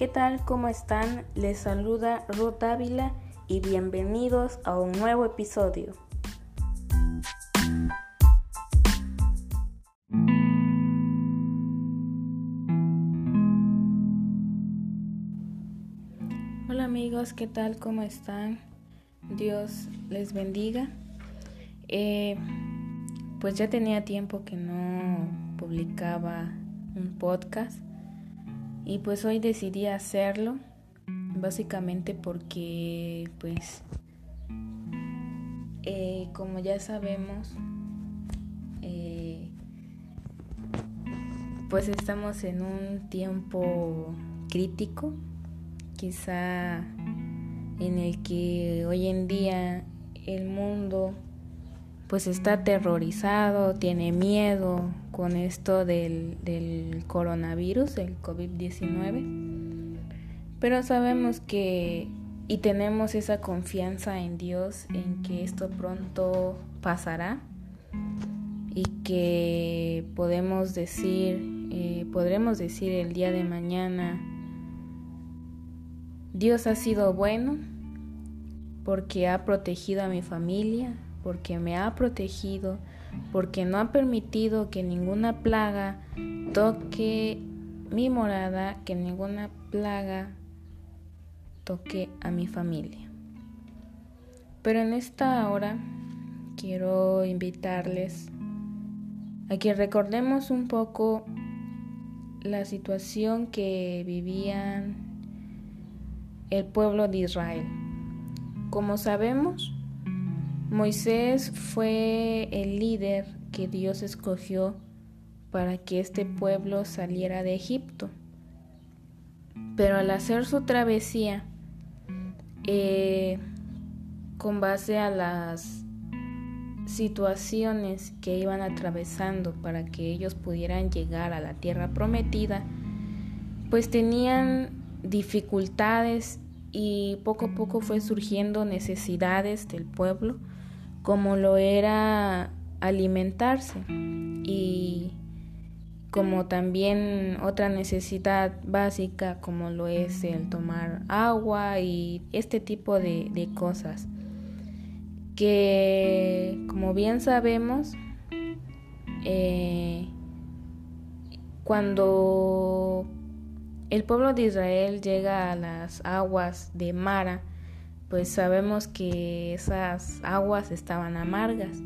¿Qué tal? ¿Cómo están? Les saluda Ruth Ávila y bienvenidos a un nuevo episodio. Hola amigos, ¿qué tal? ¿Cómo están? Dios les bendiga. Eh, pues ya tenía tiempo que no publicaba un podcast y pues hoy decidí hacerlo básicamente porque pues eh, como ya sabemos eh, pues estamos en un tiempo crítico quizá en el que hoy en día el mundo pues está aterrorizado, tiene miedo con esto del, del coronavirus, el COVID-19. Pero sabemos que y tenemos esa confianza en Dios, en que esto pronto pasará y que podemos decir, eh, podremos decir el día de mañana, Dios ha sido bueno porque ha protegido a mi familia, porque me ha protegido, porque no ha permitido que ninguna plaga toque mi morada, que ninguna plaga toque a mi familia. Pero en esta hora quiero invitarles a que recordemos un poco la situación que vivían el pueblo de Israel. Como sabemos, Moisés fue el líder que Dios escogió para que este pueblo saliera de Egipto. Pero al hacer su travesía, eh, con base a las situaciones que iban atravesando para que ellos pudieran llegar a la tierra prometida, pues tenían dificultades y poco a poco fue surgiendo necesidades del pueblo como lo era alimentarse. Y como también otra necesidad básica como lo es el tomar agua y este tipo de, cosas. Que como bien sabemos eh, cuando el pueblo de Israel llega a las aguas de Mara pues sabemos que esas aguas estaban amargas.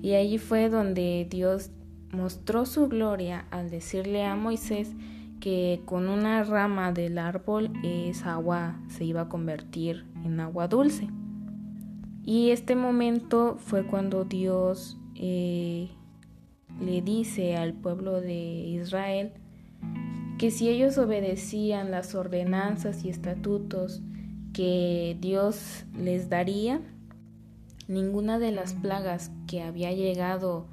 Y allí fue donde Dios mostró su gloria al decirle a Moisés que con una rama del árbol esa agua se iba a convertir en agua dulce. Y este momento fue cuando Dios eh, le dice al pueblo de Israel que si ellos obedecían las ordenanzas y estatutos que Dios les daría, ninguna de las plagas que había llegado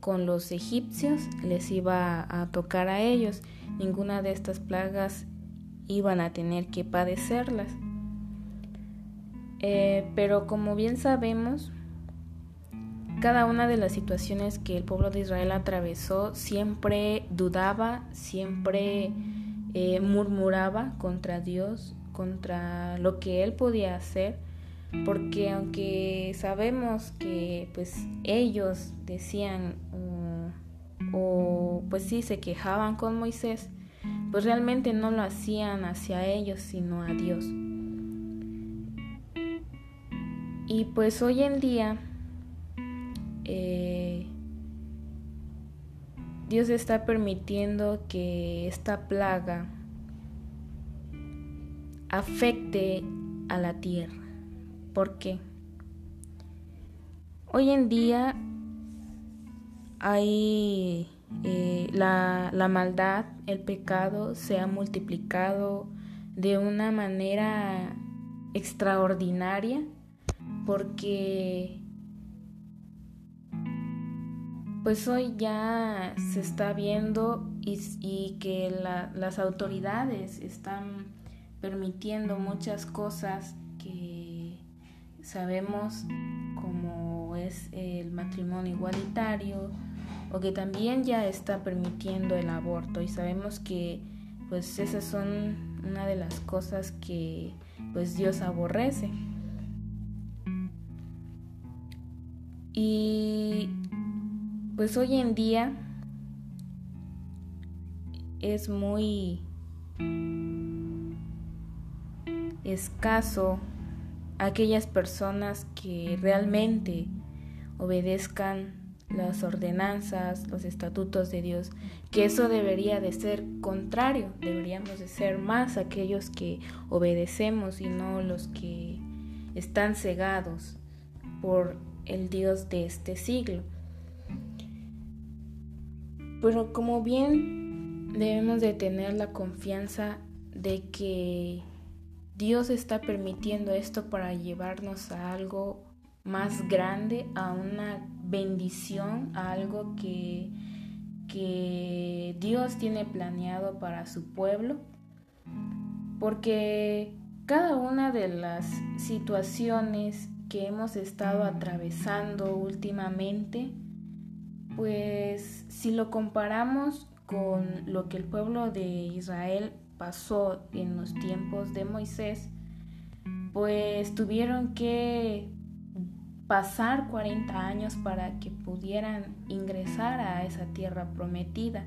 con los egipcios les iba a tocar a ellos, ninguna de estas plagas iban a tener que padecerlas. Eh, pero como bien sabemos, cada una de las situaciones que el pueblo de Israel atravesó siempre dudaba, siempre eh, murmuraba contra Dios, contra lo que él podía hacer, porque aunque sabemos que pues ellos decían o, pues sí se quejaban con Moisés, pues realmente no lo hacían hacia ellos, sino a Dios. Y pues hoy en día eh, Dios está permitiendo que esta plaga afecte a la tierra. ¿Por qué? Hoy en día hay eh, la, la maldad, el pecado se ha multiplicado de una manera extraordinaria porque pues hoy ya se está viendo y, y que la, las autoridades están permitiendo muchas cosas que sabemos como es el matrimonio igualitario o que también ya está permitiendo el aborto y sabemos que pues esas son una de las cosas que pues Dios aborrece. Y pues hoy en día es muy escaso aquellas personas que realmente obedezcan las ordenanzas, los estatutos de Dios, que eso debería de ser contrario, deberíamos de ser más aquellos que obedecemos y no los que están cegados por el Dios de este siglo. Pero como bien debemos de tener la confianza de que Dios está permitiendo esto para llevarnos a algo más grande, a una bendición, a algo que, que Dios tiene planeado para su pueblo. Porque cada una de las situaciones que hemos estado atravesando últimamente, pues si lo comparamos con lo que el pueblo de Israel pasó en los tiempos de Moisés, pues tuvieron que pasar 40 años para que pudieran ingresar a esa tierra prometida.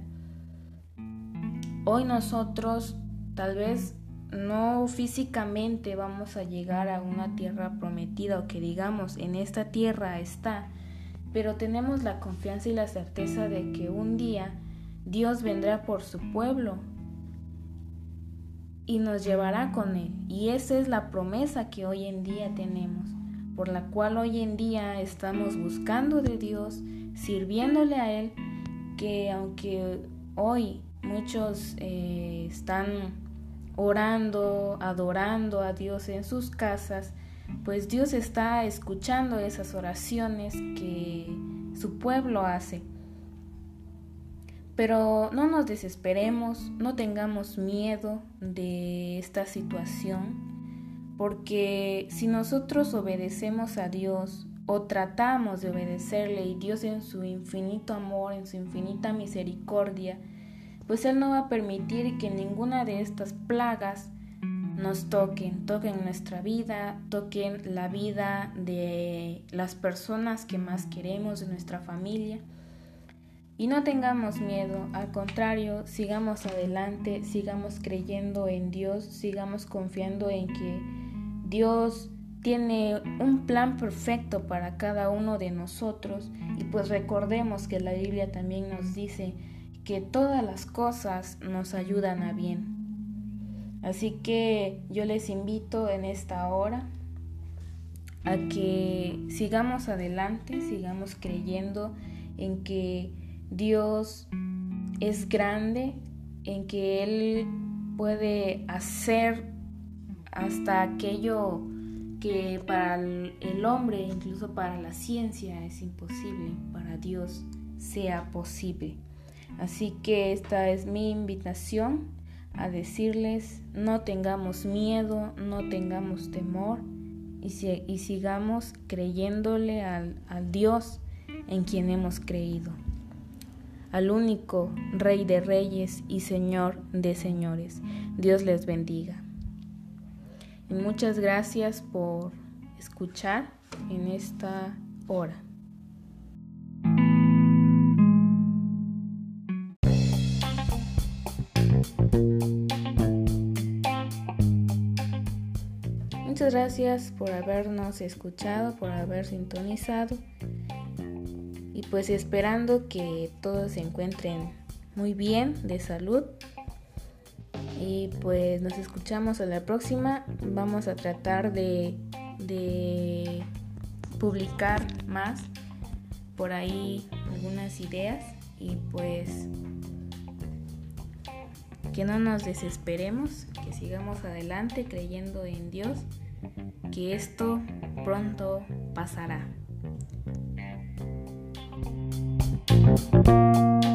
Hoy nosotros tal vez no físicamente vamos a llegar a una tierra prometida o que digamos en esta tierra está, pero tenemos la confianza y la certeza de que un día Dios vendrá por su pueblo y nos llevará con él. Y esa es la promesa que hoy en día tenemos por la cual hoy en día estamos buscando de Dios, sirviéndole a Él, que aunque hoy muchos eh, están orando, adorando a Dios en sus casas, pues Dios está escuchando esas oraciones que su pueblo hace. Pero no nos desesperemos, no tengamos miedo de esta situación, porque si nosotros obedecemos a Dios o tratamos de obedecerle y Dios en su infinito amor, en su infinita misericordia, pues Él no va a permitir que ninguna de estas plagas nos toquen, toquen nuestra vida, toquen la vida de las personas que más queremos, de nuestra familia. Y no tengamos miedo, al contrario, sigamos adelante, sigamos creyendo en Dios, sigamos confiando en que Dios tiene un plan perfecto para cada uno de nosotros y pues recordemos que la Biblia también nos dice que todas las cosas nos ayudan a bien. Así que yo les invito en esta hora a que sigamos adelante, sigamos creyendo en que Dios es grande, en que Él puede hacer hasta aquello que para el hombre, incluso para la ciencia, es imposible, para Dios sea posible. Así que esta es mi invitación a decirles, no tengamos miedo, no tengamos temor y, sigamos creyéndole al Dios en quien hemos creído, al único Rey de Reyes y Señor de Señores. Dios les bendiga muchas gracias por escuchar en esta hora. Muchas gracias por habernos escuchado, por haber sintonizado y pues esperando que todos se encuentren muy bien de salud y pues nos escuchamos a la próxima. Vamos a tratar de, de publicar más por ahí algunas ideas y pues que no nos desesperemos, que sigamos adelante creyendo en Dios, que esto pronto pasará. Música